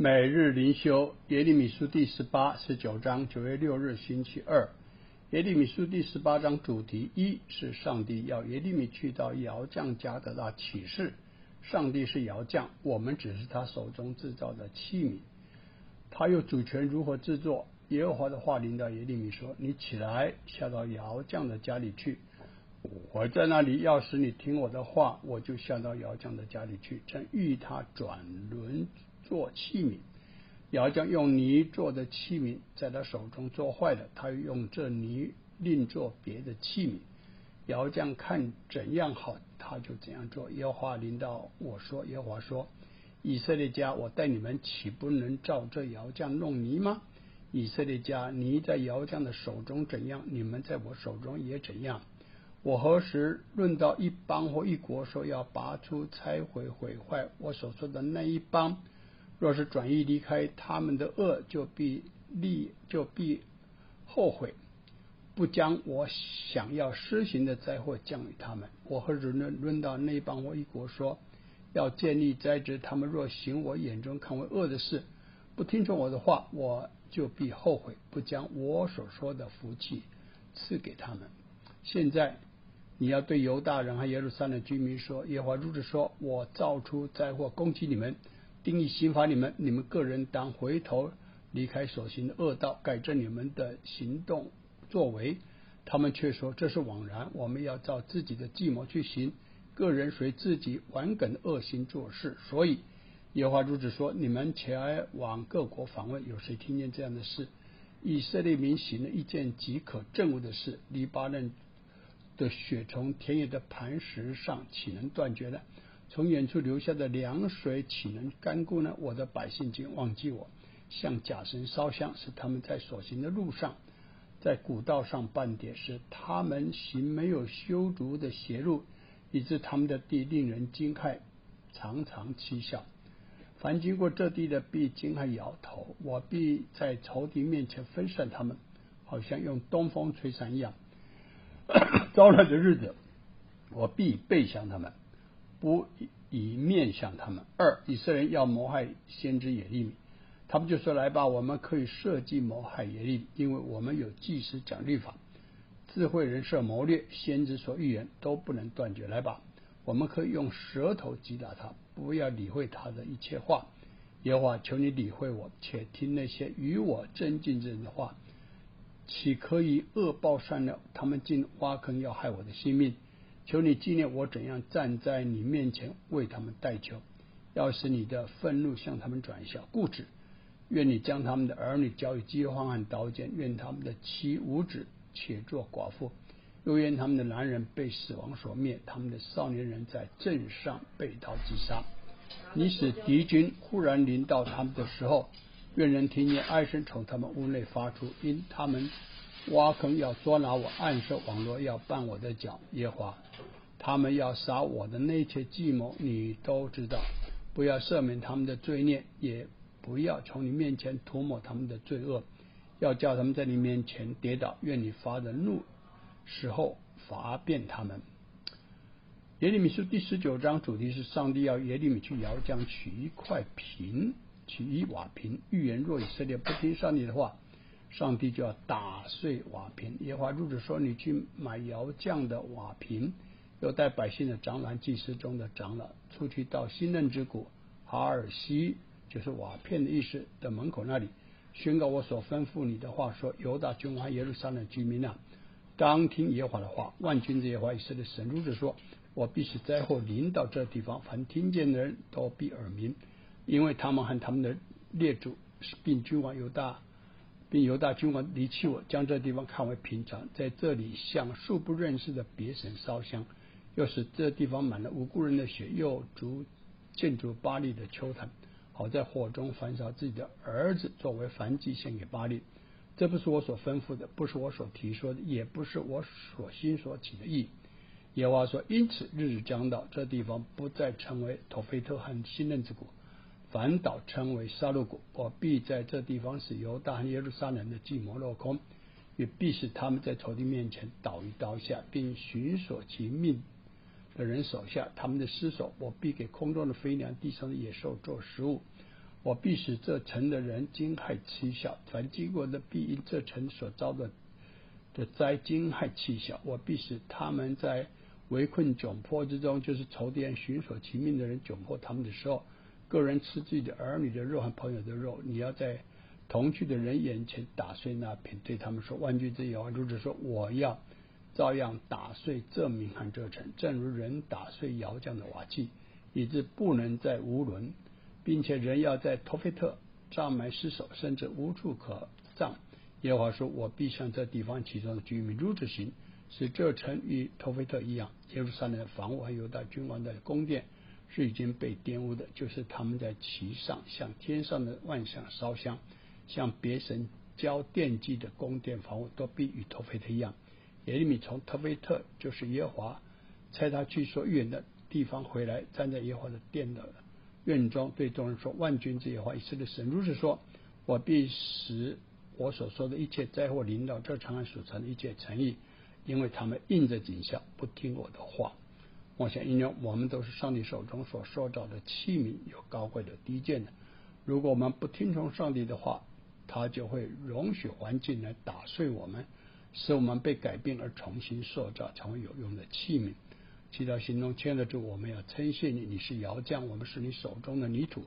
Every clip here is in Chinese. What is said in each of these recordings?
每日灵修耶利米书第十八十九章九月六日星期二。耶利米书第十八章主题一是上帝要耶利米去到窑匠家得到启示，上帝是窑匠，我们只是他手中制造的器皿，他有主权如何制作。耶和华的话临到耶利米说：“你起来下到窑匠的家里去，我在那里，要是你听我的话，我就下到姚匠的家里去，正欲他转轮。”做器皿，姚匠用泥做的器皿，在他手中做坏了，他又用这泥另做别的器皿。姚匠看怎样好，他就怎样做。耶和华领导我说：“耶和华说，以色列家，我带你们，岂不能照这姚匠弄泥吗？以色列家，泥在姚匠的手中怎样，你们在我手中也怎样。我何时论到一邦或一国，说要拔出、拆毁、毁坏我所说的那一邦？”若是转移离开他们的恶，就必立就必后悔，不将我想要施行的灾祸降于他们。我何时论论到那一邦或一国说，要建立灾职，他们若行我眼中看为恶的事，不听从我的话，我就必后悔，不将我所说的福气赐给他们。现在你要对犹大人和耶路撒冷居民说：耶和华如此说，我造出灾祸攻击你们。定义刑罚你们，你们个人当回头离开所行的恶道，改正你们的行动作为。他们却说这是枉然，我们要照自己的计谋去行，个人随自己顽梗的恶行做事。所以耶和华如此说：你们前往各国访问，有谁听见这样的事？以色列民行了一件极可憎恶的事，黎巴嫩的血从田野的磐石上岂能断绝呢？从远处流下的凉水岂能干枯呢？我的百姓竟忘记我，向假神烧香，使他们在所行的路上，在古道上半点是他们行没有修足的邪路，以致他们的地令人惊骇，常常讥笑。凡经过这地的，必惊骇摇头。我必在仇敌面前分散他们，好像用东风吹散一样。遭难的日子，我必背向他们。不以面向他们。二，以色列人要谋害先知耶利米，他们就说：“来吧，我们可以设计谋害耶利米，因为我们有祭司讲律法，智慧人设谋略，先知所预言都不能断绝。来吧，我们可以用舌头击打他，不要理会他的一切话。耶和华，求你理会我，且听那些与我争竞之人的话，岂可以恶报善了？他们竟挖坑要害我的性命。”求你纪念我怎样站在你面前为他们代求，要使你的愤怒向他们转向固执。愿你将他们的儿女交于饥荒和刀剑，愿他们的妻无子且做寡妇，又愿他们的男人被死亡所灭，他们的少年人在镇上被刀击杀。你使敌军忽然临到他们的时候，愿人听见哀声从他们屋内发出，因他们。挖坑要捉拿我，暗设网络要绊我的脚。耶华，他们要杀我的那些计谋，你都知道。不要赦免他们的罪孽，也不要从你面前涂抹他们的罪恶。要叫他们在你面前跌倒。愿你发的怒时候罚遍他们。耶利米书第十九章主题是上帝要耶利米去窑匠取一块瓶，取一瓦瓶。预言若以色列不听上帝的话。上帝就要打碎瓦瓶。耶和华如此说：“你去买窑匠的瓦瓶，又带百姓的长老、祭司中的长老，出去到新嫩之谷哈尔西，就是瓦片的意思的门口那里，宣告我所吩咐你的话，说：犹大君王耶路撒冷居民啊，当听耶和华的话。万军之耶和华以色列神如此说：我必使灾祸临到这地方，凡听见的人都必耳鸣，因为他们和他们的列祖，并君王犹大。”并犹大君王离弃我，将这地方看为平常，在这里向素不认识的别神烧香，又使这地方满了无辜人的血，又逐建筑巴黎的丘坛，好在火中焚烧自己的儿子作为燔祭献给巴黎。这不是我所吩咐的，不是我所提说的，也不是我所心所起的意。耶和华说：因此日子将到，这地方不再成为托菲特和新任之国。反倒称为杀戮谷，我必在这地方使犹大和耶路撒冷的计谋落空，也必使他们在仇敌面前倒于刀下，并寻索其命的人手下。他们的尸首，我必给空中的飞鸟、地上的野兽做食物。我必使这城的人惊骇嗤笑，凡经过的必因这城所遭的的灾惊骇嗤笑。我必使他们在围困窘迫之中，就是仇敌人寻索其命的人窘迫他们的时候，个人吃自己的儿女的肉和朋友的肉。你要在同去的人眼前打碎那瓶，对他们说：万军之耶和华如此说，我要照样打碎这名和这城，正如人打碎窑匠的瓦器，以致不能再无伦。并且人要在托菲特帐埋尸首，甚至无处可葬。耶和华说：“我必向这地方其中的居民如此行，使这城与托菲特一样。耶路撒冷的房屋和犹大君王的宫殿是已经被玷污的，就是他们在其上向天上的万象烧香，向别神交奠祭的宫殿房屋，都必与托菲特一样。耶利米从托菲特，就是耶华差他去所远的地方回来，站在耶华的殿的。”院中对众人说：“万军之耶和华以色列神如此说：我必使我所说的一切灾祸临到这长安所成的一切诚意，因为他们应着景象，不听我的话。我想，因为我们都是上帝手中所塑造的器皿，有高贵的、低贱的。如果我们不听从上帝的话，他就会容许环境来打碎我们，使我们被改变而重新塑造，成为有用的器皿。”祈祷心中牵得住，我们要称谢你，你是窑匠，我们是你手中的泥土，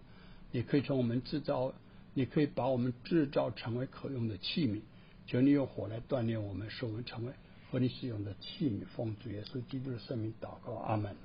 你可以从我们制造，你可以把我们制造成为可用的器皿，求你用火来锻炼我们，使我们成为合你使用的器皿。奉主耶稣基督的圣名祷告，阿门。